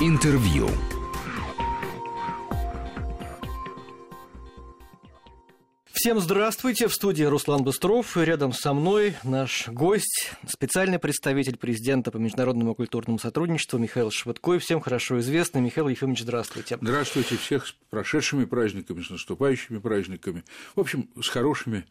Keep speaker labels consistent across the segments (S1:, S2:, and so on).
S1: Интервью.
S2: Всем здравствуйте. В студии Руслан Быстров. И рядом со мной наш гость, специальный представитель президента по международному культурному сотрудничеству Михаил Швыдкой. Всем хорошо известный. Михаил Ефимович, здравствуйте.
S3: Здравствуйте всех с прошедшими праздниками, с наступающими праздниками. В общем, с хорошими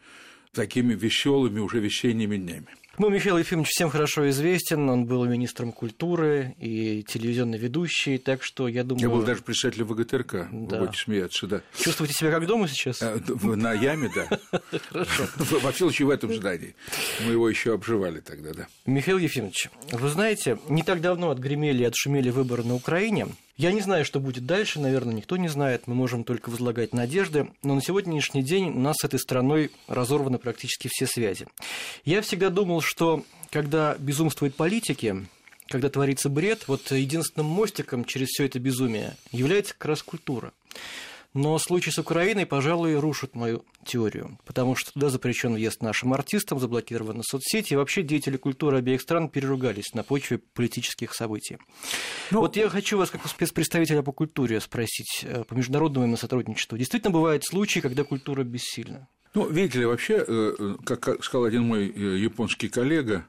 S3: такими веселыми уже весенними днями.
S2: Ну, Михаил Ефимович всем хорошо известен, он был министром культуры и телевизионный ведущий, так что я думаю...
S3: Я был даже председателем ВГТРК, да. вы будете смеяться, да.
S2: Чувствуете себя как дома сейчас? А,
S3: на яме, да.
S2: Хорошо.
S3: Во всяком случае, в этом здании. Мы его еще обживали тогда, да.
S2: Михаил Ефимович, вы знаете, не так давно отгремели и отшумели выборы на Украине. Я не знаю, что будет дальше, наверное, никто не знает, мы можем только возлагать надежды, но на сегодняшний день у нас с этой страной разорваны практически все связи. Я всегда думал, что когда безумствуют политики, когда творится бред, вот единственным мостиком через все это безумие является как раз культура. Но случай с Украиной, пожалуй, рушит мою теорию, потому что туда запрещен въезд нашим артистам, заблокированы соцсети, и вообще деятели культуры обеих стран переругались на почве политических событий. Ну, вот я хочу вас, как спецпредставителя по культуре, спросить, э, по международному сотрудничеству. Действительно бывают случаи, когда культура бессильна?
S3: Ну, видите ли, вообще, э, э, как сказал один мой японский коллега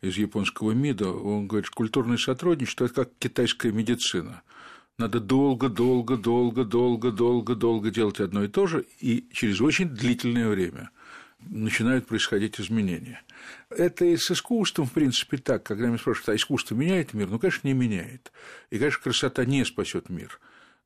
S3: из японского МИДа, он говорит, что культурное сотрудничество – это как китайская медицина – надо долго, долго, долго, долго, долго, долго делать одно и то же, и через очень длительное время начинают происходить изменения. Это и с искусством, в принципе, так, когда меня спрашивают, а искусство меняет мир? Ну, конечно, не меняет. И, конечно, красота не спасет мир.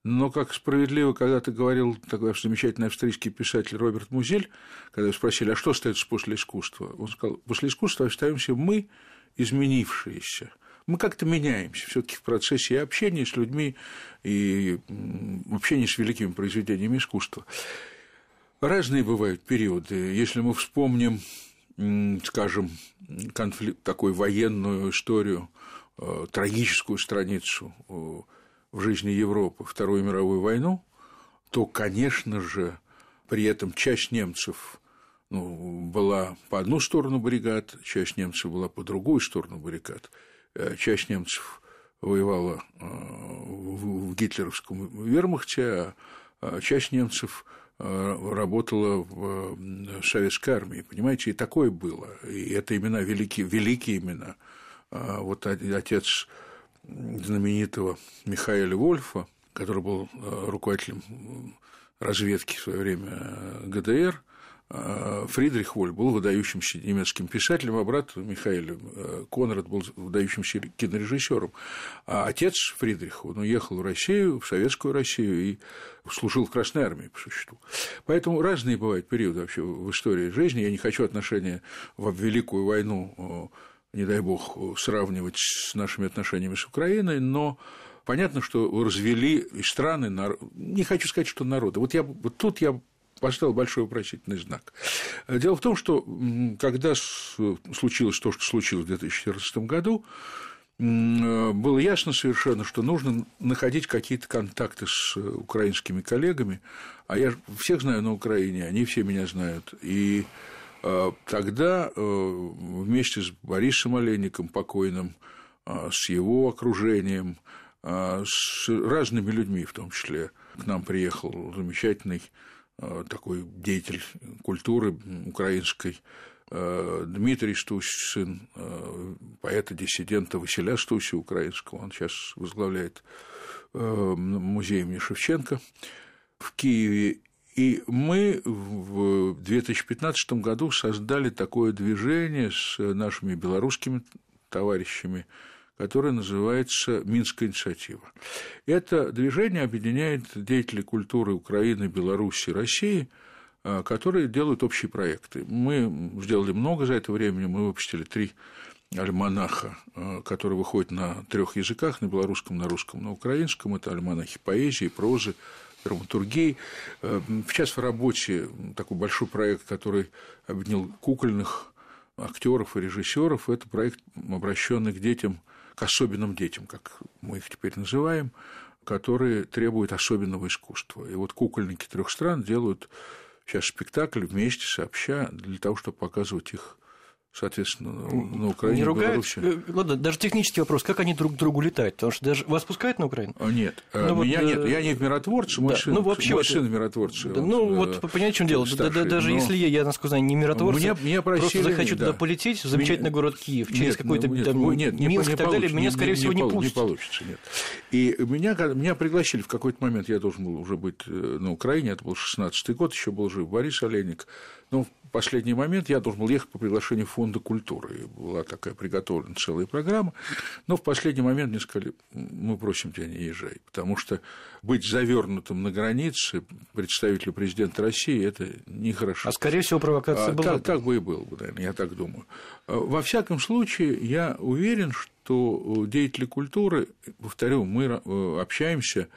S3: Но, как справедливо когда-то говорил такой замечательный австрийский писатель Роберт Музель, когда спросили, а что остается после искусства? Он сказал, после искусства остаемся мы, изменившиеся – мы как-то меняемся все-таки в процессе и общения с людьми, и общения с великими произведениями искусства. Разные бывают периоды. Если мы вспомним, скажем, конфликт, такую военную историю, э, трагическую страницу э, в жизни Европы, Вторую мировую войну, то, конечно же, при этом часть немцев ну, была по одну сторону баррикад, часть немцев была по другую сторону баррикад. Э, часть немцев воевала э, в гитлеровском вермахте, а часть немцев э, работала в советской армии, понимаете, и такое было, и это имена великие, великие имена. А вот отец знаменитого Михаила Вольфа, который был руководителем разведки в свое время ГДР, а, Фридрих Воль был выдающимся немецким писателем, а брат Михаил э, Конрад был выдающимся кинорежиссером. А отец Фридриха, он уехал в Россию, в советскую Россию и служил в Красной армии, по существу. Поэтому разные бывают периоды вообще в истории жизни. Я не хочу отношения в Великую войну, не дай бог, сравнивать с нашими отношениями с Украиной, но понятно, что развели и страны, не хочу сказать, что народы. Вот, я, вот тут я поставил большой вопросительный знак. Дело в том, что когда случилось то, что случилось в 2014 году, было ясно совершенно, что нужно находить какие-то контакты с украинскими коллегами, а я всех знаю на Украине, они все меня знают, и тогда э, вместе с Борисом Олейником покойным, э, с его окружением, с разными людьми в том числе, к нам приехал замечательный такой деятель культуры украинской, Дмитрий Стусь, сын поэта-диссидента Василя Стуся украинского, он сейчас возглавляет музей имени Шевченко в Киеве. И мы в 2015 году создали такое движение с нашими белорусскими товарищами – которая называется «Минская инициатива». Это движение объединяет деятелей культуры Украины, Беларуси, России, а, которые делают общие проекты. Мы сделали много за это время, мы выпустили три альманаха, а, которые выходят на трех языках, на белорусском, на русском, на украинском. Это альманахи поэзии, прозы, драматургии. Сейчас в работе такой большой проект, который объединил кукольных актеров и режиссеров. Это проект, обращенный к детям к особенным детям, как мы их теперь называем, которые требуют особенного искусства. И вот кукольники трех стран делают сейчас спектакль вместе, сообща, для того, чтобы показывать их соответственно, на Украине,
S2: не ругают,
S3: Беларуси.
S2: Э, ладно, даже технический вопрос, как они друг к другу летают? Потому что даже вас пускают на Украину?
S3: А, нет, ну, меня вот, нет, я не в миротворце, мой да, сын, ну, вообще мой вот, сын.
S2: Да, ну, вот, понимаете, в чем дело, старший, даже но... если я, я, насколько знаю, не миротворец, меня, меня просили, просто захочу да. туда полететь, в замечательный меня... город Киев, через какой-то
S3: нет,
S2: там
S3: нет,
S2: Минск
S3: не,
S2: и так далее, меня, скорее
S3: не,
S2: всего, не,
S3: не
S2: пустят.
S3: Не получится, нет. И меня, меня пригласили в какой-то момент, я должен был уже быть э, на Украине, это был 16-й год, еще был жив Борис Олейник, в последний момент я должен был ехать по приглашению Фонда культуры. И была такая приготовлена целая программа. Но в последний момент мне сказали, мы просим тебя не езжай, потому что быть завернутым на границе представителю президента России это нехорошо.
S2: А скорее всего провокация
S3: а,
S2: была.
S3: Так, так бы и было бы, наверное, я так думаю. А, во всяком случае, я уверен, что деятели культуры, повторю, мы э, общаемся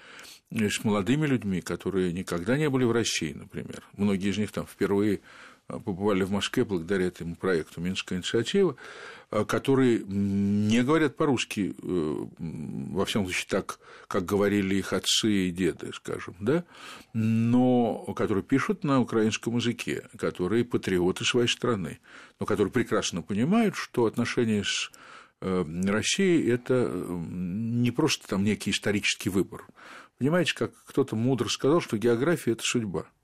S3: с молодыми людьми, которые никогда не были в России, например. Многие из них там впервые побывали в Москве благодаря этому проекту «Минская инициатива», которые не говорят по-русски, э, во всяком случае, так, как говорили их отцы и деды, скажем, да, но которые пишут на украинском языке, которые патриоты своей страны, но которые прекрасно понимают, что отношения с э, Россией – это не просто там некий исторический выбор. Понимаете, как кто-то мудро сказал, что география – это судьба –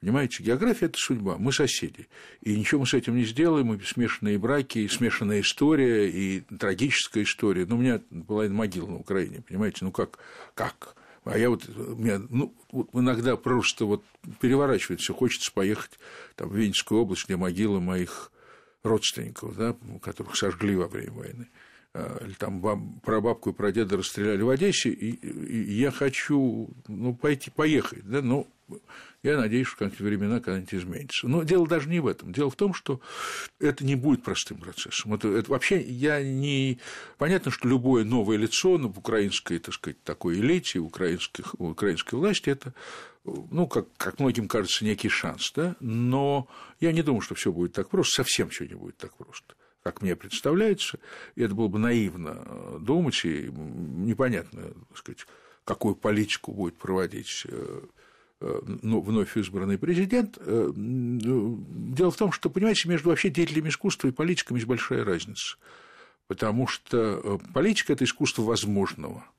S3: Понимаете, география – это судьба, мы соседи. И ничего мы с этим не сделаем, и смешанные браки, и смешанная история, и трагическая история. Ну, у меня была могила на Украине, понимаете, ну как, как? А я вот, меня, ну, вот иногда просто вот переворачивает все, хочется поехать там, в Винницкую область, где могила моих родственников, да, которых сожгли во время войны там про бабку и про деда расстреляли в Одессе, и, и я хочу ну, пойти, поехать, да, но я надеюсь, что как времена когда-нибудь изменятся. Но дело даже не в этом. Дело в том, что это не будет простым процессом. Это, это вообще я не... Понятно, что любое новое лицо в украинской, так сказать, такой элите, украинских, украинской власти, это ну, как, как многим кажется, некий шанс, да, но я не думаю, что все будет так просто, совсем все не будет так просто как мне представляется, и это было бы наивно думать, и непонятно, так сказать, какую политику будет проводить э, Э, ну, вновь избранный президент. Э, ну, дело в том, что, понимаете, между вообще деятелями искусства и политиками есть большая разница. Потому что э, политика – это искусство возможного –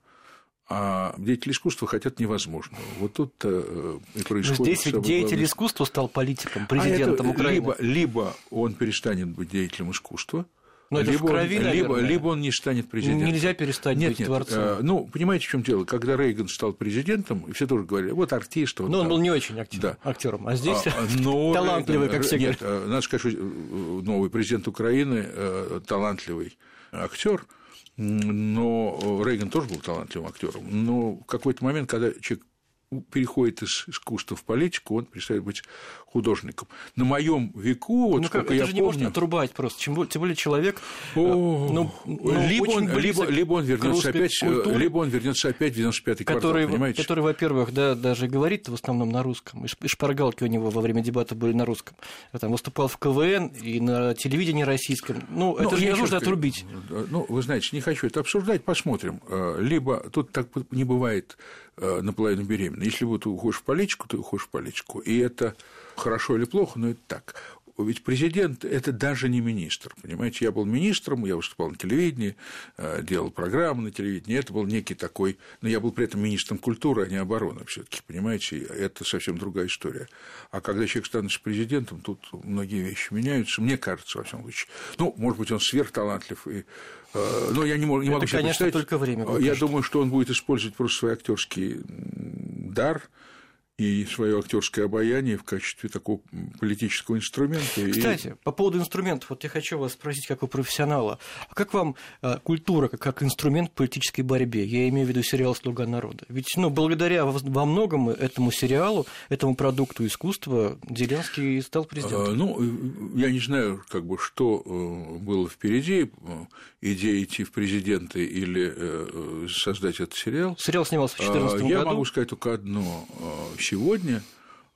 S3: а деятели искусства хотят невозможного. Вот тут и происходит.
S2: Но здесь ведь деятель главное. искусства стал политиком, президентом а это Украины.
S3: Либо, либо он перестанет быть деятелем искусства,
S2: но это
S3: либо,
S2: в крови,
S3: он, либо, либо он не станет президентом.
S2: Нельзя перестать
S3: нет,
S2: быть
S3: нет,
S2: творцом.
S3: Э, ну, понимаете, в чем дело? Когда Рейган стал президентом, все тоже говорили, вот артист. Вот
S2: но он
S3: там.
S2: был не очень актив, да. актером, а здесь
S3: а, но
S2: талантливый, как все
S3: нет,
S2: говорят.
S3: Э, надо сказать, что э, новый президент Украины э, талантливый актер, но Рейган тоже был талантливым актером. Но в какой-то момент, когда человек переходит из искусства в политику, он перестает быть художником. На моем веку, вот
S2: ну, как, это
S3: я
S2: же
S3: помню...
S2: не можно отрубать просто, тем, тем более человек...
S3: О, э, ну, ну, либо, он, либо, либо он вернется опять, э, культуре, либо он вернется опять в 95-й
S2: который,
S3: квартал, понимаете?
S2: Который, во-первых, да, даже говорит в основном на русском, и шпаргалки у него во время дебата были на русском. Там выступал в КВН и на телевидении российском. Ну, это ну, же не нужно отрубить.
S3: Ну, вы знаете, не хочу это обсуждать, посмотрим. Э, либо тут так не бывает наполовину беременна. Если вот уходишь в политику, то уходишь в политику. И это хорошо или плохо, но это так. Ведь президент – это даже не министр, понимаете? Я был министром, я выступал на телевидении, э, делал программы на телевидении, это был некий такой… Но я был при этом министром культуры, а не обороны все таки понимаете? Это совсем другая история. А когда человек становится президентом, тут многие вещи меняются, мне кажется, во всяком случае. Ну, может быть, он сверхталантлив, и э, но я не, могу, не могу
S2: это, конечно, только время.
S3: Я думаю, что он будет использовать просто свой актерский дар, и свое актерское обаяние в качестве такого политического инструмента.
S2: Кстати, и... по поводу инструментов, вот я хочу вас спросить, как у профессионала, а как вам э, культура как, инструмент в политической борьбе? Я имею в виду сериал «Слуга народа». Ведь ну, благодаря во многом этому сериалу, этому продукту искусства Зеленский стал президентом.
S3: А, ну, я не знаю, как бы, что э, было впереди, э, идея идти в президенты или создать этот сериал.
S2: Сериал снимался в 2014
S3: а,
S2: году.
S3: Я могу сказать только одно сегодня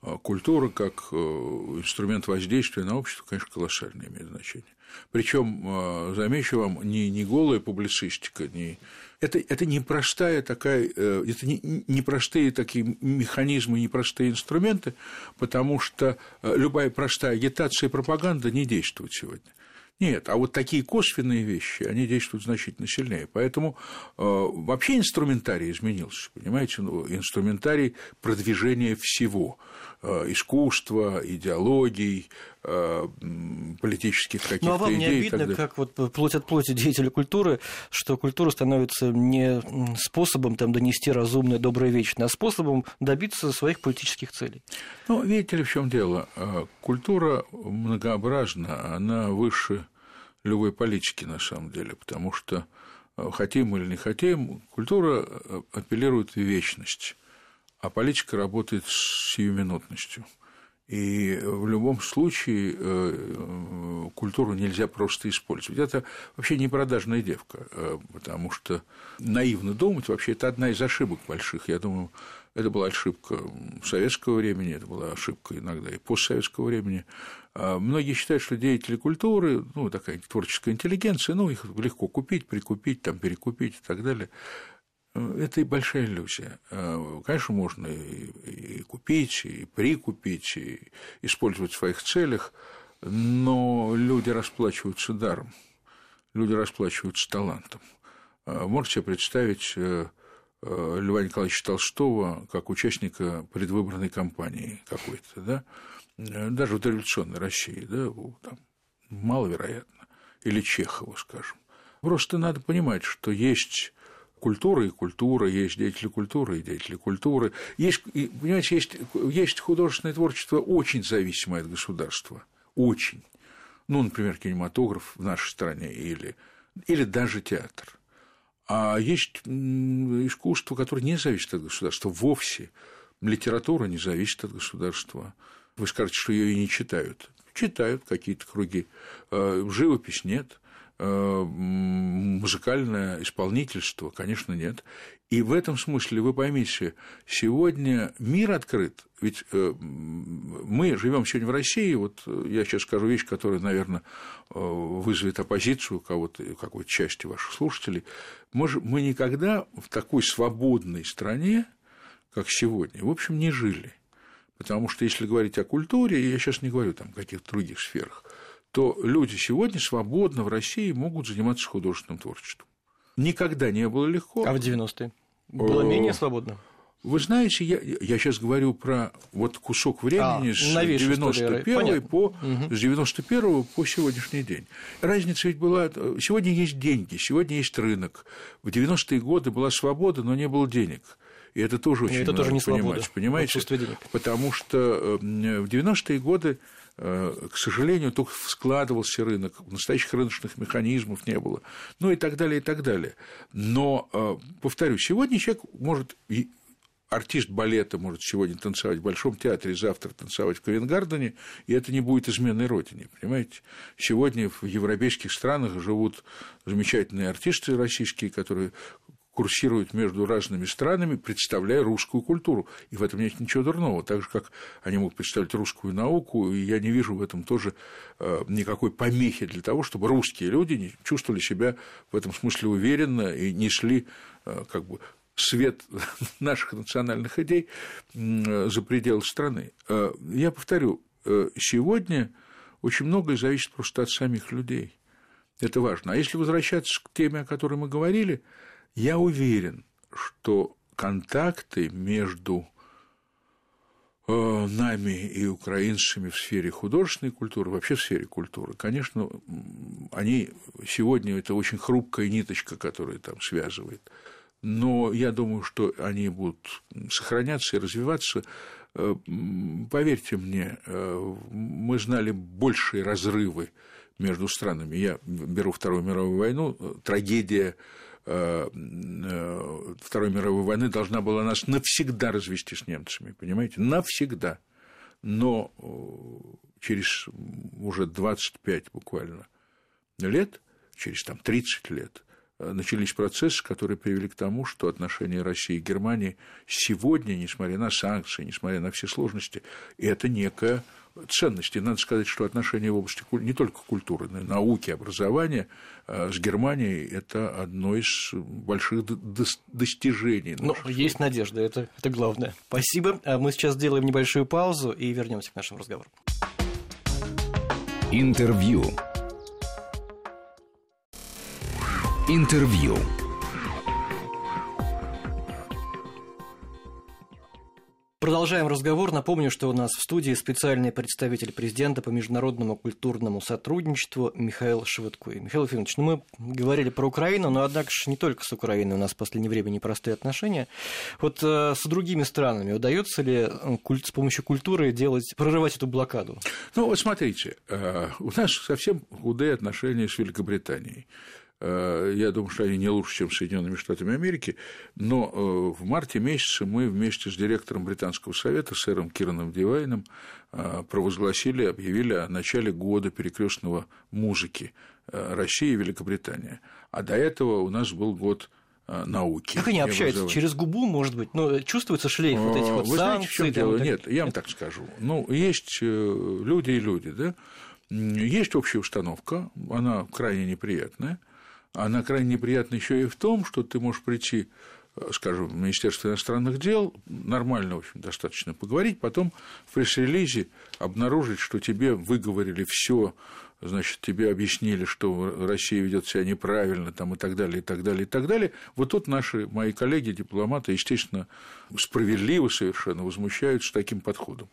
S3: а, культура как э, инструмент воздействия на общество, конечно, колоссально имеет значение. Причем, а, замечу вам, не, не голая публицистика, не... Это, это непростая такая, э, это не, непростые такие механизмы, непростые инструменты, потому что э, любая простая агитация и пропаганда не действует сегодня. Нет, а вот такие косвенные вещи, они действуют значительно сильнее. Поэтому э, вообще инструментарий изменился, понимаете, ну, инструментарий продвижения всего э, искусства, идеологий, э, политических каких-то
S2: ну, а вам
S3: идей.
S2: не обидно, как вот плоть от плоти деятеля культуры, что культура становится не способом там, донести разумное, доброе, вечное, а способом добиться своих политических целей?
S3: Ну, видите ли, в чем дело? Э, культура многообразна, она выше любой политики на самом деле, потому что э, хотим или не хотим, культура э, апеллирует в вечность, а политика работает с сиюминутностью. И в любом случае э, культуру нельзя просто использовать. Это вообще не продажная девка, потому что наивно думать, вообще это одна из ошибок больших. Я думаю, это была ошибка советского времени, это была ошибка иногда и постсоветского времени. А многие считают, что деятели культуры, ну, такая творческая интеллигенция, ну, их легко купить, прикупить, там, перекупить и так далее. Это и большая иллюзия. А, конечно, можно и купить, и прикупить, и использовать в своих целях, но люди расплачиваются даром, люди расплачиваются талантом. А, можете себе представить э, Э, Льва Николаевича Толстого как участника предвыборной кампании какой-то, да, э, даже в дореволюционной России, да, там, маловероятно, или Чехова, скажем. Просто надо понимать, что есть культура и культура, есть деятели культуры и деятели культуры. Есть, понимаете, есть, есть художественное творчество очень зависимое от государства. Очень. Ну, например, кинематограф в нашей стране или, или даже театр. А есть искусство, которое не зависит от государства вовсе. Литература не зависит от государства. Вы скажете, что ее и не читают. Читают какие-то круги. А, живопись нет. А, музыкальное исполнительство, конечно, нет. И в этом смысле вы поймите, сегодня мир открыт. Ведь э, мы живем сегодня в России. Вот я сейчас скажу вещь, которая, наверное, э, вызовет оппозицию кого-то, какой-то части ваших слушателей. Мы, мы никогда в такой свободной стране, как сегодня, в общем, не жили. Потому что если говорить о культуре, я сейчас не говорю там о каких-то других сферах, то люди сегодня свободно в России могут заниматься художественным творчеством. Никогда не было легко.
S2: А в 90-е? Было менее свободно?
S3: Вы знаете, я, я сейчас говорю про вот кусок времени а, с 91 по, угу. с 91 по сегодняшний день. Разница ведь была... Сегодня есть деньги, сегодня есть рынок. В 90-е годы была свобода, но не было денег. И это тоже очень это тоже не понимать, свобода, понимаете? Потому что э, в 90-е годы Э, к сожалению, только складывался рынок, настоящих рыночных механизмов не было, ну и так далее, и так далее. Но, э, повторю, сегодня человек может артист балета может сегодня танцевать в Большом театре, завтра танцевать в Ковенгардене, и это не будет изменной родине, понимаете? Сегодня в европейских странах живут замечательные артисты российские, которые курсируют между разными странами, представляя русскую культуру. И в этом нет ничего дурного. Так же, как они могут представлять русскую науку, и я не вижу в этом тоже э, никакой помехи для того, чтобы русские люди чувствовали себя в этом смысле уверенно и несли э, как бы свет наших национальных идей за пределы страны. Э, я повторю, сегодня очень многое зависит просто от самих людей. Это важно. А если возвращаться к теме, о которой мы говорили, я уверен, что контакты между э, нами и украинцами в сфере художественной культуры, вообще в сфере культуры, конечно, они сегодня это очень хрупкая ниточка, которая там связывает. Но я думаю, что они будут сохраняться и развиваться. Э, поверьте мне, э, мы знали большие разрывы между странами. Я беру Вторую мировую войну, трагедия Второй мировой войны должна была нас навсегда развести с немцами, понимаете? Навсегда. Но э, через уже 25 буквально лет, через там, 30 лет, начались процессы, которые привели к тому, что отношения России и Германии сегодня, несмотря на санкции, несмотря на все сложности, это некая ценности. Надо сказать, что отношения в области не только культуры, но и науки, образования э, с Германией – это одно из больших достижений.
S2: Ну, есть надежда, это, это главное. Спасибо. А мы сейчас сделаем небольшую паузу и вернемся к нашему разговору.
S1: Интервью.
S2: Интервью. Продолжаем разговор. Напомню, что у нас в студии специальный представитель президента по международному культурному сотрудничеству Михаил Шевыткуй. Михаил Ефимович, ну мы говорили про Украину, но однако же не только с Украиной у нас в последнее время непростые отношения. Вот э, с другими странами удается ли э, с помощью культуры делать, прорывать эту блокаду?
S3: Ну вот смотрите, э, у нас совсем худые отношения с Великобританией. Э, я думаю, что они не лучше, чем Соединенными Штатами Америки, но э, в марте месяце мы вместе с директором Британского совета, сэром Кираном Дивайном, э, провозгласили, объявили о начале года перекрестного музыки России и Великобритании. А до этого у нас был год науки.
S2: Как они общаются? Вызывать. Через губу, может быть? Ну, чувствуется шлейф вот этих вот
S3: Вы? Знаете, в чем дело? Нет, я вам так скажу. Ну, есть люди и люди, да? Есть общая установка, она крайне неприятная, она крайне неприятна еще и в том, что ты можешь прийти скажем, в Министерство иностранных дел, нормально, в общем, достаточно поговорить, потом в пресс-релизе обнаружить, что тебе выговорили все, значит, тебе объяснили, что Россия ведет себя неправильно, там, и так далее, и так далее, и так далее. Вот тут наши, мои коллеги, дипломаты, естественно, справедливо совершенно возмущаются таким подходом.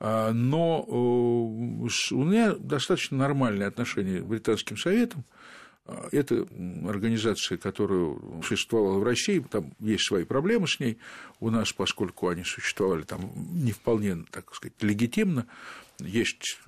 S3: А, но э, у меня достаточно нормальные отношения с Британским Советом, это организация, которая существовала в России, там есть свои проблемы с ней. У нас, поскольку они существовали там не вполне, так сказать, легитимно, есть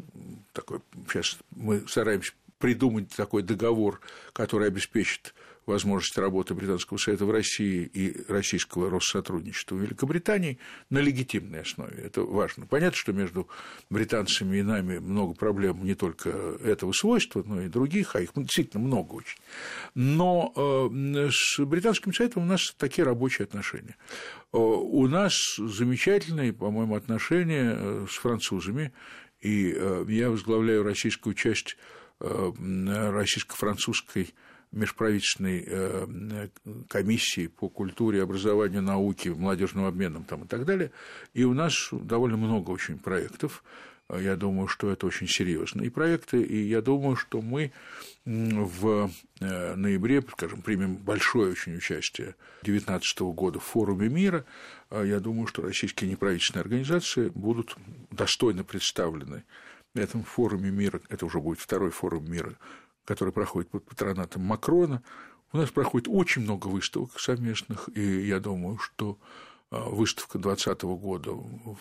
S3: такой, сейчас мы стараемся придумать такой договор, который обеспечит возможность работы Британского совета в России и российского Россотрудничества в Великобритании на легитимной основе. Это важно. Понятно, что между британцами и нами много проблем не только этого свойства, но и других, а их действительно много очень. Но э, с Британским советом у нас такие рабочие отношения. Э, у нас замечательные, по-моему, отношения э, с французами, и я возглавляю российскую часть российско-французской межправительственной э, комиссии по культуре, образованию, науке, молодежным обменам там, и так далее. И у нас довольно много очень проектов. Я думаю, что это очень серьезные проекты, и я думаю, что мы в э, ноябре, скажем, примем большое очень участие 2019 года в форуме мира. Я думаю, что российские неправительственные организации будут достойно представлены в этом форуме мира. Это уже будет второй форум мира который проходит под патронатом Макрона. У нас проходит очень много выставок совместных, и я думаю, что а, выставка 2020 года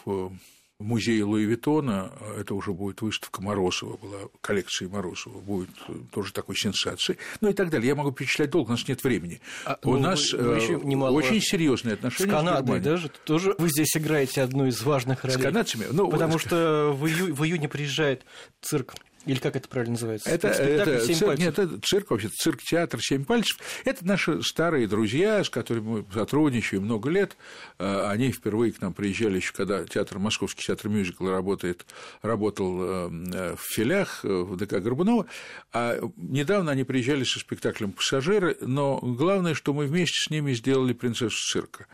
S3: в музее Луи Виттона, это уже будет выставка Морозова, была коллекция Морозова, будет тоже такой сенсацией, ну и так далее. Я могу перечислять долго, у нас нет времени. А, у ну, нас вы, вы немало... очень серьезные отношения
S2: с Канадой, с даже тоже вы здесь играете одну из важных ролей.
S3: С канадцами? Ну,
S2: потому что в, ию... в июне приезжает цирк или как это правильно называется?
S3: Это, это, цирк, нет, это цирк, вообще цирк-театр «Семь пальцев». Это наши старые друзья, с которыми мы сотрудничаем много лет. А, они впервые к нам приезжали еще, когда театр, Московский театр мюзикл работает, работал э, в филях э, в ДК Горбунова. А недавно они приезжали со спектаклем «Пассажиры», но главное, что мы вместе с ними сделали «Принцессу цирка».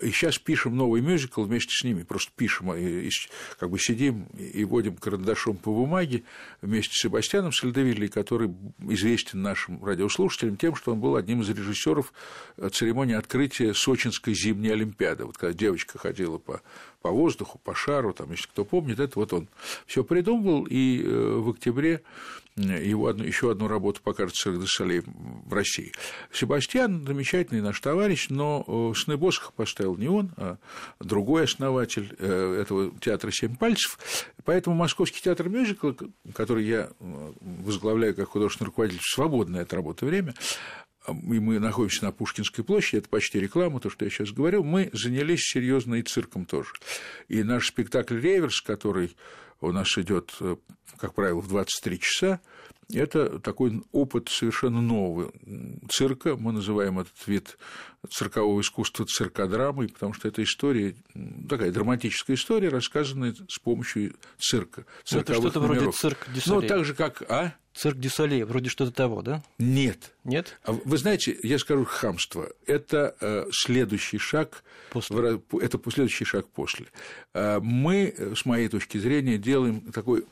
S3: И сейчас пишем новый мюзикл вместе с ними, просто пишем, и, как бы сидим и водим карандашом по бумаге вместе с Себастьяном Сальдовилли, который известен нашим радиослушателям тем, что он был одним из режиссеров церемонии открытия Сочинской зимней Олимпиады. Вот когда девочка ходила по, по воздуху, по шару, там, если кто помнит, это вот он все придумывал, и э, в октябре его одну, еще одну работу покажет де Солей в России. Себастьян замечательный наш товарищ, но э, сны Босха поставил не он, а другой основатель э, этого театра «Семь пальцев». Поэтому Московский театр мюзикла, который я э, возглавляю как художественный руководитель в свободное от работы время, и мы находимся на Пушкинской площади, это почти реклама, то, что я сейчас говорю, мы занялись серьезно и цирком тоже. И наш спектакль «Реверс», который у нас идет, как правило, в 23 часа, это такой опыт совершенно нового цирка. Мы называем этот вид циркового искусства циркодрамой, потому что это история, такая драматическая история, рассказанная с помощью цирка.
S2: Ну, это что-то вроде цирк
S3: Ну, так же, как... А?
S2: Цирк дю Солей, вроде что-то того, да?
S3: Нет.
S2: Нет?
S3: А вы знаете, я скажу хамство. Это э, следующий шаг. После. Это следующий шаг после. Э, мы, с моей точки зрения, делаем такой,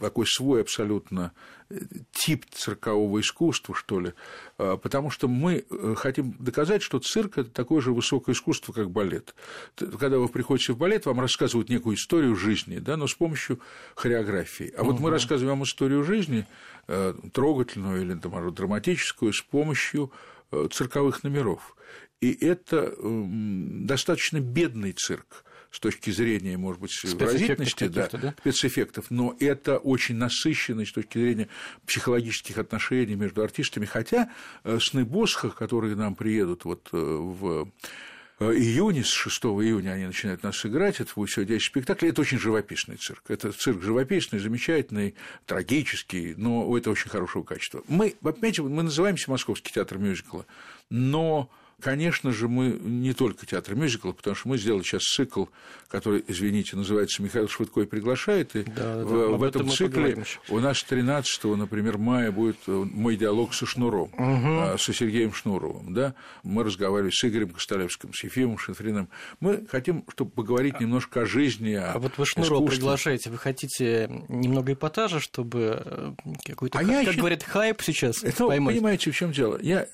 S3: такой свой абсолютно тип циркового искусства, что ли, а, потому что мы э, хотим доказать, что цирк – это такое же высокое искусство, как балет. Когда вы приходите в балет, вам рассказывают некую историю жизни, да, но с помощью хореографии. А вот мы рассказываем вам историю жизни, э, трогательную или драматическую, с помощью э, цирковых номеров. И это достаточно бедный цирк с точки зрения, может быть, выразительности, да, да? спецэффектов, но это очень насыщенный с точки зрения психологических отношений между артистами, хотя э, сны Босха, которые нам приедут вот э, в э, июне, с 6 июня они начинают нас играть, это будет всего 10 спектаклей, это очень живописный цирк. Это цирк живописный, замечательный, трагический, но это очень хорошего качества. Мы, понимаете, мы называемся Московский театр мюзикла, но Конечно же, мы не только театр мюзикла, потому что мы сделали сейчас цикл, который, извините, называется «Михаил Швыдкой приглашает», и да, в, да, в этом цикле у нас 13 например, мая будет э, мой диалог со Шнуром, угу. со Сергеем Шнуровым. Да? Мы разговаривали с Игорем Костолевским, с Ефимом Шинфриным. Мы хотим, чтобы поговорить немножко о жизни, о
S2: А вот вы Шнурова искусстве. приглашаете, вы хотите немного эпатажа, чтобы э, какой-то, а как, я как говорят, хайп сейчас
S3: Это, поймать? Понимаете, в чем дело? Я,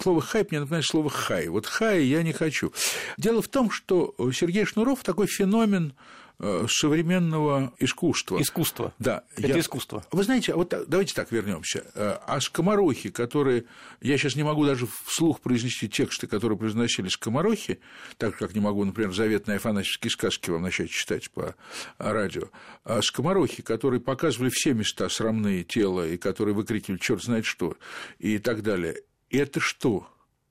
S3: слово «хайп» мне напоминает слово хай. Вот хай я не хочу. Дело в том, что Сергей Шнуров такой феномен э, современного искусства.
S2: Искусство.
S3: Да.
S2: Это я... искусство.
S3: Вы знаете, вот давайте так вернемся. Э, а скоморохи, которые... Я сейчас не могу даже вслух произнести тексты, которые произносили скоморохи, так как не могу, например, заветные афанасьевские сказки вам начать читать по радио. А скоморохи, которые показывали все места срамные тела, и которые выкрикивали черт знает что, и так далее. Это что?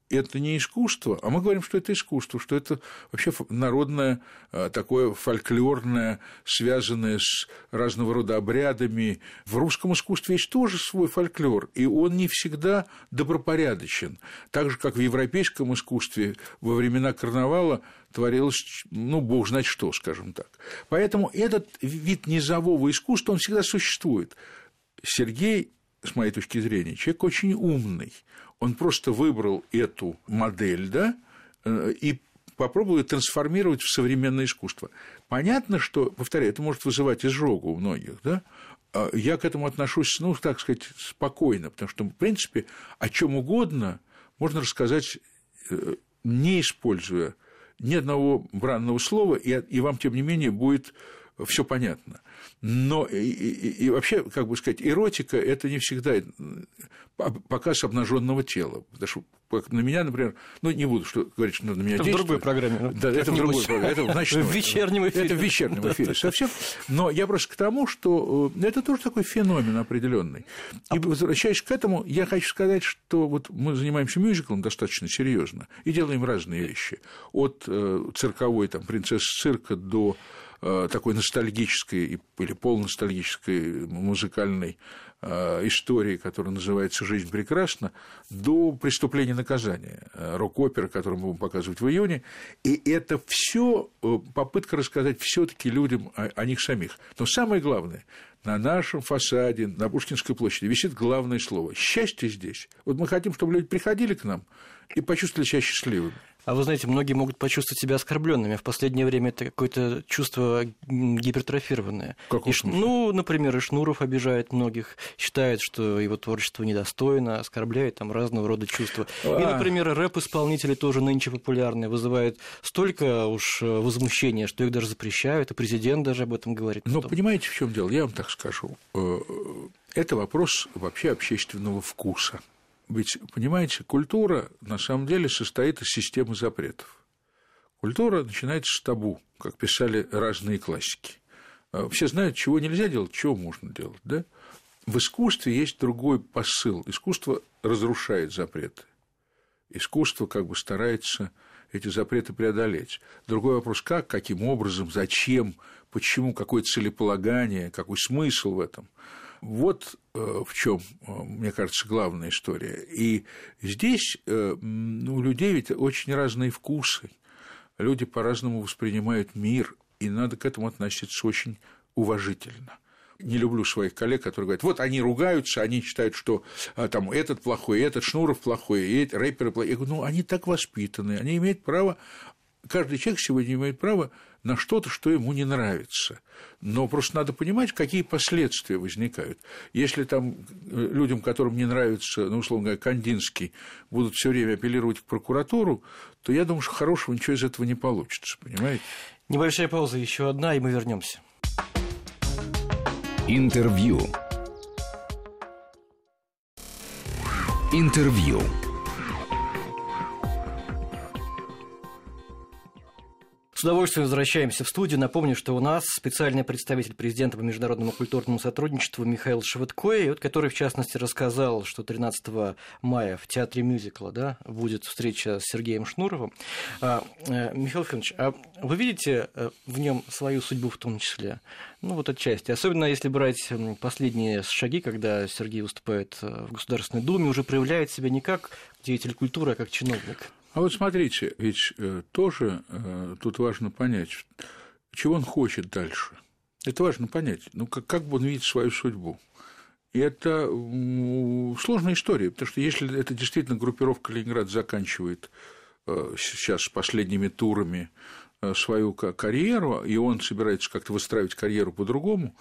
S3: Это не искусство, а мы говорим, что это искусство, что это вообще народное, а, такое фольклорное, связанное с разного рода обрядами. В русском искусстве есть тоже свой фольклор, и он не всегда добропорядочен. Так же, как в европейском искусстве во времена карнавала творилось, ну, бог знает что, скажем так. Поэтому этот вид низового искусства, он всегда существует. Сергей, с моей точки зрения, человек очень умный – он просто выбрал эту модель, да, э, и попробовал ее трансформировать в современное искусство. Понятно, что, повторяю, это может вызывать изжогу у многих, да, а я к этому отношусь, ну, так сказать, спокойно, потому что, в принципе, о чем угодно можно рассказать, э, не используя ни одного бранного слова, и, и вам, тем не менее, будет все понятно. Но и, и, и вообще, как бы сказать, эротика это не всегда показ обнаженного тела. Потому что на меня, например, ну не буду что, говорить, что на меня
S2: это
S3: действует.
S2: в другой программе.
S3: Ну, да, это в другой программе. Это в ночной.
S2: В вечернем эфире.
S3: Это в вечернем эфире совсем. Но я просто к тому, что э, это тоже такой феномен определенный. И возвращаясь к этому, я хочу сказать, что вот мы занимаемся мюзиклом достаточно серьезно и делаем разные вещи. От э, цирковой там, принцессы цирка до Э, такой ностальгической или полуностальгической музыкальной э, истории, которая называется «Жизнь прекрасна», до преступления наказания, э, рок-опера, которую мы будем показывать в июне. И это все попытка рассказать все таки людям о, о них самих. Но самое главное, на нашем фасаде, на Пушкинской площади висит главное слово – счастье здесь. Вот мы хотим, чтобы люди приходили к нам и почувствовали себя счастливыми.
S2: А вы знаете, многие могут почувствовать себя оскорбленными. В последнее время это какое-то чувство гипертрофированное.
S3: Как
S2: и, ну, например, и Шнуров обижает многих, считает, что его творчество недостойно, оскорбляет там разного рода чувства. А... И, например, рэп-исполнители тоже нынче популярны, вызывают столько уж э, возмущения, что их даже запрещают, и президент даже об этом говорит.
S3: Но понимаете, в чем дело? Я вам так скажу. Э, это вопрос вообще общественного вкуса. Ведь, понимаете, культура на самом деле состоит из системы запретов. Культура начинается с табу, как писали разные классики. А все знают, чего нельзя делать, чего можно делать. Да? В искусстве есть другой посыл. Искусство разрушает запреты. Искусство как бы старается эти запреты преодолеть. Другой вопрос, как, каким образом, зачем, почему, какое целеполагание, какой смысл в этом. Вот э, в чем, э, мне кажется, главная история. И здесь э, у людей ведь очень разные вкусы. Люди по-разному воспринимают мир, и надо к этому относиться очень уважительно не люблю своих коллег, которые говорят, вот они ругаются, они считают, что а, там этот плохой, этот Шнуров плохой, и рэперы плохие. Я говорю, ну, они так воспитаны, они имеют право, каждый человек сегодня имеет право на что-то, что ему не нравится. Но просто надо понимать, какие последствия возникают. Если там э, людям, которым не нравится, ну, условно говоря, Кандинский, будут все время апеллировать к прокуратуру, то я думаю, что хорошего ничего из этого не получится, понимаете?
S2: Небольшая пауза, еще одна, и мы вернемся.
S1: Интервью. Интервью.
S2: Удовольствием возвращаемся в студию. Напомню, что у нас специальный представитель президента по международному культурному сотрудничеству Михаил Шевыткой, вот, который, в частности, рассказал, что 13 мая в Театре мюзикла да, будет встреча с Сергеем Шнуровым. А, э, Михаил Федорович, а вы видите э, в нем свою судьбу в том числе? Ну, вот отчасти. Особенно если брать последние шаги, когда Сергей выступает э, в Государственной Думе, уже проявляет себя не как деятель культуры, а как чиновник.
S3: А вот смотрите, ведь э, тоже э, тут важно понять, чего он хочет дальше. Это важно понять. Ну, как, как бы он видит свою судьбу. И это сложная история, потому что если это действительно группировка Ленинград заканчивает э, сейчас последними турами свою карьеру, и он собирается как-то выстраивать карьеру по-другому,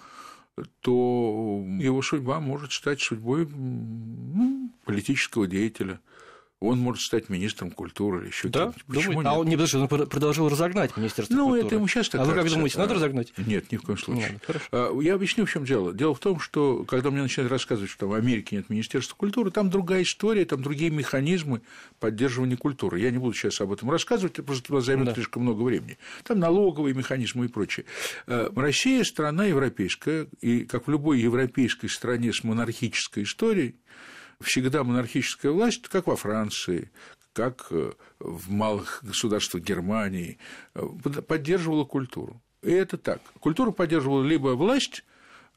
S3: то его судьба может стать судьбой ну, политического деятеля – он может стать министром культуры или еще
S2: да? кем-нибудь. Почему нет? А он не потому, что он продолжил разогнать Министерство
S3: ну,
S2: культуры.
S3: Ну, это ему сейчас так
S2: А
S3: кажется.
S2: вы как думаете, надо разогнать?
S3: Нет, ни в коем случае. Ладно, Я объясню, в чем дело. Дело в том, что когда мне начинают рассказывать, что в Америке нет Министерства культуры, там другая история, там другие механизмы поддерживания культуры. Я не буду сейчас об этом рассказывать, просто у вас займет да. слишком много времени. Там налоговые механизмы и прочее. Э, Россия страна европейская, и как в любой европейской стране с монархической историей, всегда монархическая власть, как во Франции, как э, в малых государствах Германии, э, поддерживала культуру. И это так. Культуру поддерживала либо власть,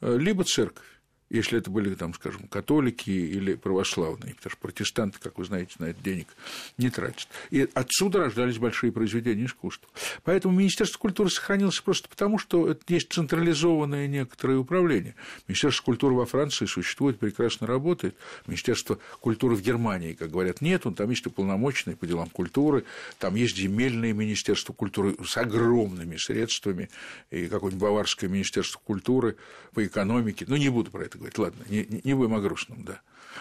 S3: э, либо церковь если это были, там, скажем, католики или православные, потому что протестанты, как вы знаете, на это денег не тратят. И отсюда рождались большие произведения искусства. Поэтому Министерство культуры сохранилось просто потому, что есть централизованное некоторое управление. Министерство культуры во Франции существует, прекрасно работает. Министерство культуры в Германии, как говорят, нет, он там есть уполномоченные по делам культуры, там есть земельное министерство культуры с огромными средствами, и какое-нибудь баварское министерство культуры по экономике. Ну, не буду про это говорить, ладно, не, не будем о грустном, да.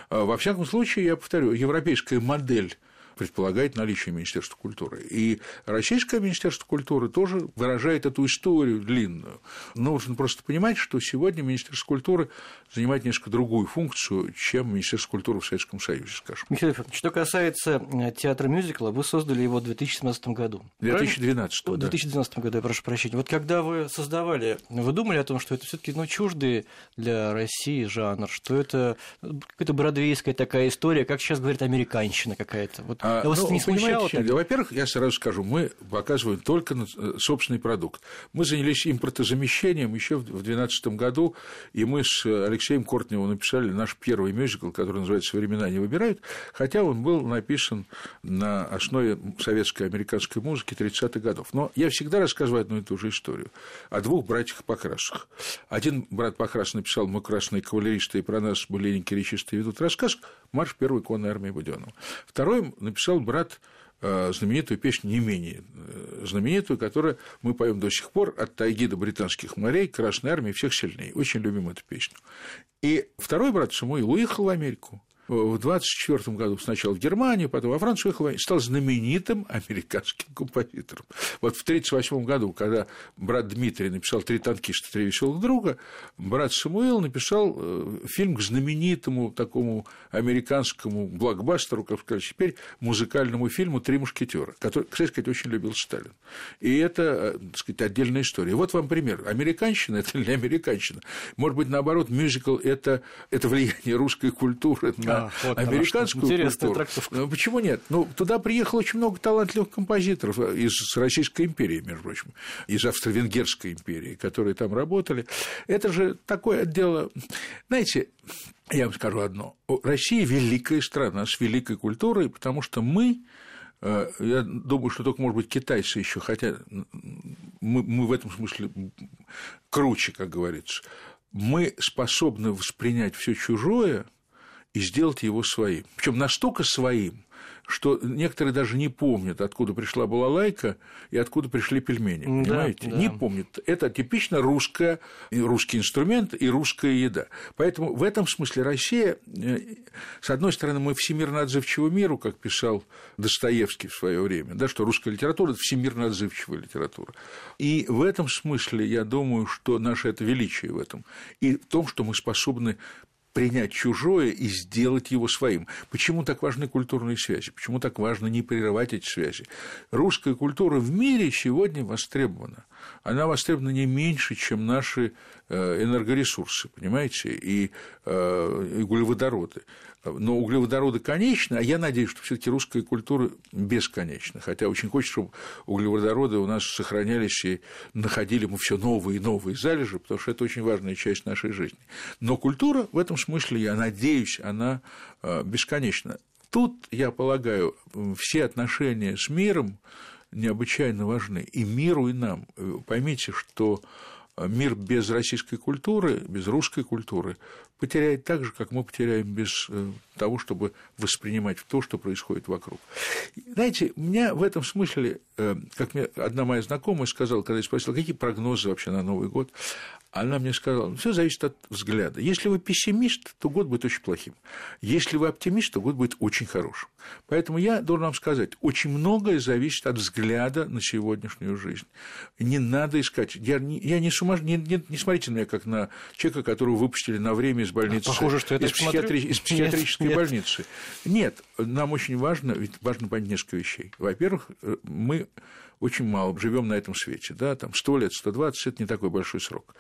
S3: А, во всяком случае, я повторю, европейская модель предполагает наличие Министерства культуры. И Российское Министерство культуры тоже выражает эту историю длинную. Нужно просто понимать, что сегодня Министерство культуры занимает несколько другую функцию, чем Министерство культуры в Советском Союзе, скажем.
S2: Михаил Ефимович, что касается э, театра мюзикла, вы создали его в 2017 году.
S3: В 2012,
S2: да. В 2012 году, я прошу прощения. Вот когда вы создавали, вы думали о том, что это все таки ну, чуждый для России жанр, что это какая-то бродвейская такая история, как сейчас говорят, американщина какая-то. Вот
S3: а, вас ну, не смущало? Во-первых, я сразу скажу, мы показываем только э, собственный продукт. Мы занялись импортозамещением еще в 2012 году, и мы с Алексеем Кортневым написали наш первый мюзикл, который называется «Времена не выбирают», хотя он был написан на основе советской американской музыки 30-х годов. Но я всегда рассказываю одну и ту же историю о двух братьях Покрасах. Один брат Покрас написал «Мы красные кавалеристы, и про нас буленники речистые ведут рассказ», марш первой конной армии Буденова. Второй написал брат э, знаменитую песню не менее э, знаменитую, которую мы поем до сих пор от тайги до британских морей, Красной армии всех сильнее. Очень любим эту песню. И второй брат Самуил уехал в Америку в 24 году сначала в Германию, потом во Францию уехал, стал знаменитым американским композитором. Вот в 1938 году, когда брат Дмитрий написал «Три танкиста, три веселых друга», брат Самуил написал э, фильм к знаменитому такому американскому блокбастеру, как сказать, теперь музыкальному фильму «Три мушкетера», который, кстати сказать, очень любил Сталин. И это, э, так сказать, отдельная история. Вот вам пример. Американщина – это не американщина. Может быть, наоборот, мюзикл – это, это влияние русской культуры на вот американскую культуру. Трактовка. Ну, почему нет? Ну, туда приехало очень много талантливых композиторов из Российской империи, между прочим, из Австро-Венгерской империи, которые там работали. Это же такое дело... Знаете, я вам скажу одно. Россия великая страна с великой культурой, потому что мы э, я думаю, что только, может быть, китайцы еще, хотя мы, мы в этом смысле круче, как говорится. Мы способны воспринять все чужое и сделать его своим. Причем настолько своим, что некоторые даже не помнят, откуда пришла балалайка и откуда пришли пельмени. Понимаете? Да, да. Не помнят. Это типично русская, русский инструмент и русская еда. Поэтому в этом смысле Россия, э, с одной стороны, мы всемирно отзывчивы миру, как писал Достоевский в свое время, да, что русская литература – это всемирно отзывчивая литература. И в этом смысле я думаю, что наше это величие в этом. И в том, что мы способны принять чужое и сделать его своим. Почему так важны культурные связи? Почему так важно не прерывать эти связи? Русская культура в мире сегодня востребована. Она востребована не меньше, чем наши э, энергоресурсы, понимаете, и, э, и углеводороды но углеводороды конечны, а я надеюсь, что все таки русская культура бесконечна, хотя очень хочется, чтобы углеводороды у нас сохранялись и находили мы все новые и новые залежи, потому что это очень важная часть нашей жизни. Но культура в этом смысле, я надеюсь, она э, бесконечна. Тут, я полагаю, все отношения с миром необычайно важны и миру, и нам. Поймите, что мир без российской культуры, без русской культуры потеряет так же, как мы потеряем без э, того, чтобы воспринимать то, что происходит вокруг. Знаете, меня в этом смысле, э, как мне одна моя знакомая сказала, когда я спросил, какие прогнозы вообще на Новый год, она мне сказала, все зависит от взгляда. Если вы пессимист, то год будет очень плохим. Если вы оптимист, то год будет очень хорошим. Поэтому я должен вам сказать, очень многое зависит от взгляда на сегодняшнюю жизнь. Не надо искать. Я не, я не сумасшедший, не, не, не смотрите на меня как на человека, которого выпустили на время из больницы.
S2: Похоже, что это
S3: из, психиатри... из психиатрической нет, больницы. Нет, нам очень важно, ведь важно понять несколько вещей. Во-первых, э, мы очень мало живем на этом свете, да, там 100 лет, 120 – это не такой большой срок.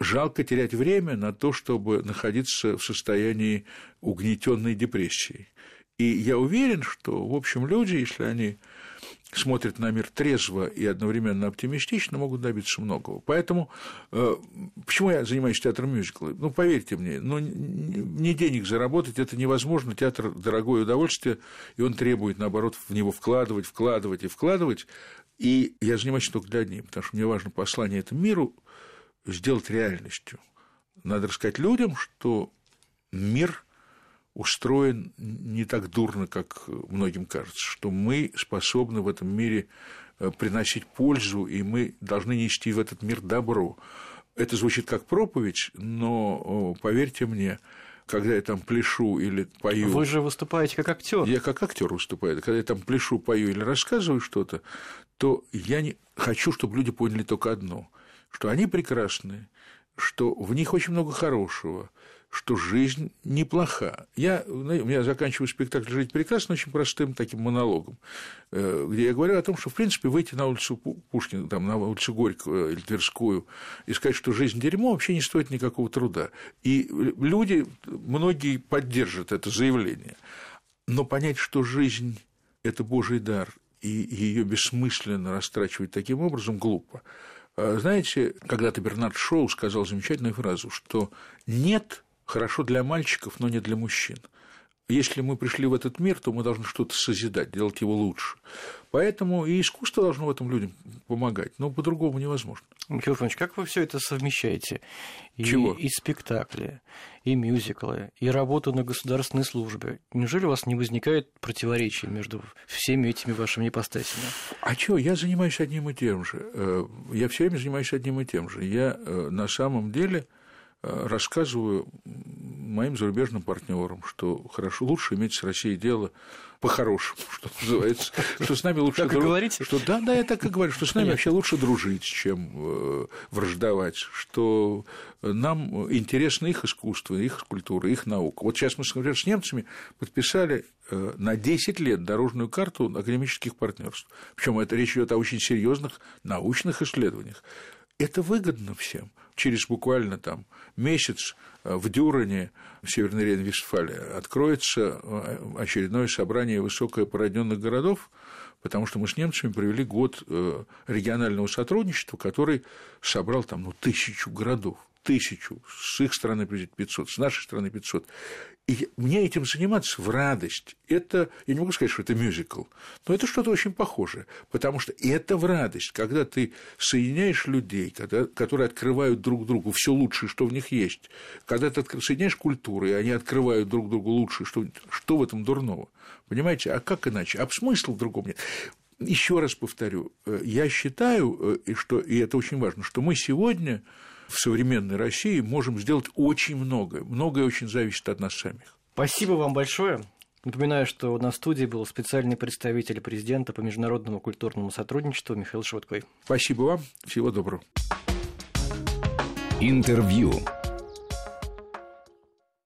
S3: Жалко терять время на то, чтобы находиться в состоянии угнетенной депрессии. И я уверен, что, в общем, люди, если они смотрят на мир трезво и одновременно оптимистично, могут добиться многого. Поэтому э, почему я занимаюсь театром мюзикла? Ну, поверьте мне, ну, не денег заработать это невозможно. Театр – дорогое удовольствие, и он требует, наоборот, в него вкладывать, вкладывать и вкладывать. И я занимаюсь только для одних, потому что мне важно послание этому миру сделать реальностью. Надо рассказать людям, что мир устроен не так дурно, как многим кажется, что мы способны в этом мире э, приносить пользу, и мы должны нести в этот мир добро. Это звучит как проповедь, но поверьте мне, когда я там пляшу или пою.
S2: Вы же выступаете как актер.
S3: Я как актер выступаю. Когда я там пляшу, пою или рассказываю что-то, то я не хочу, чтобы люди поняли только одно, что они прекрасны, что в них очень много хорошего, что жизнь неплоха. Я, у меня заканчиваю спектакль «Жить прекрасно» очень простым таким монологом, э, где я говорю о том, что, в принципе, выйти на улицу Пушкина, там, на улицу Горького или Тверскую и сказать, что жизнь дерьмо, вообще не стоит никакого труда. И люди, многие поддержат это заявление. Но понять, что жизнь – это Божий дар, и ее бессмысленно растрачивать таким образом глупо. А знаете, когда-то Бернард Шоу сказал замечательную фразу, что нет хорошо для мальчиков, но не для мужчин. Если мы пришли в этот мир, то мы должны что-то созидать, делать его лучше. Поэтому и искусство должно в этом людям помогать, но по-другому невозможно.
S2: Михаил Иванович, как вы все это совмещаете? И,
S3: Чего?
S2: И спектакли, и мюзиклы, и работу на государственной службе. Неужели у вас не возникает противоречий между всеми этими вашими ипостасями?
S3: А что, я занимаюсь одним и тем же. Э, я все время занимаюсь одним и тем же. Я э, на самом деле Э, рассказываю моим зарубежным партнерам, что хорошо, лучше иметь с Россией дело по-хорошему, что называется, что с нами лучше
S2: дружить,
S3: что да, да, я так и говорю, что с нами вообще лучше дружить, чем э, враждовать, что нам интересно их искусство, их культура, их наука. Вот сейчас мы, например, с немцами подписали э, на 10 лет дорожную карту академических партнерств. Причем это речь идет о очень серьезных научных исследованиях. Это выгодно всем. Через буквально там месяц э, в Дюране, в Северной Рейн-Вестфалии, откроется э, очередное собрание высокопородненных городов, потому что мы с немцами провели год э, регионального сотрудничества, который собрал там ну, тысячу городов тысячу, с их стороны придет 500, с нашей стороны 500. И мне этим заниматься в радость. Это, я не могу сказать, что это мюзикл, но это что-то очень похожее, потому что это в радость, когда ты соединяешь людей, когда, которые открывают друг другу все лучшее, что в них есть, когда ты соединяешь культуры, и они открывают друг другу лучшее, что, что в этом дурного? Понимаете, а как иначе? А смысл в другом нет. Еще раз повторю, э, я считаю, э, и, что, и это очень важно, что мы сегодня в современной России можем сделать очень многое. Многое очень зависит от нас самих.
S2: Спасибо вам большое. Напоминаю, что на студии был специальный представитель президента по международному культурному сотрудничеству Михаил Швыдкой.
S3: Спасибо вам. Всего доброго.
S1: Интервью.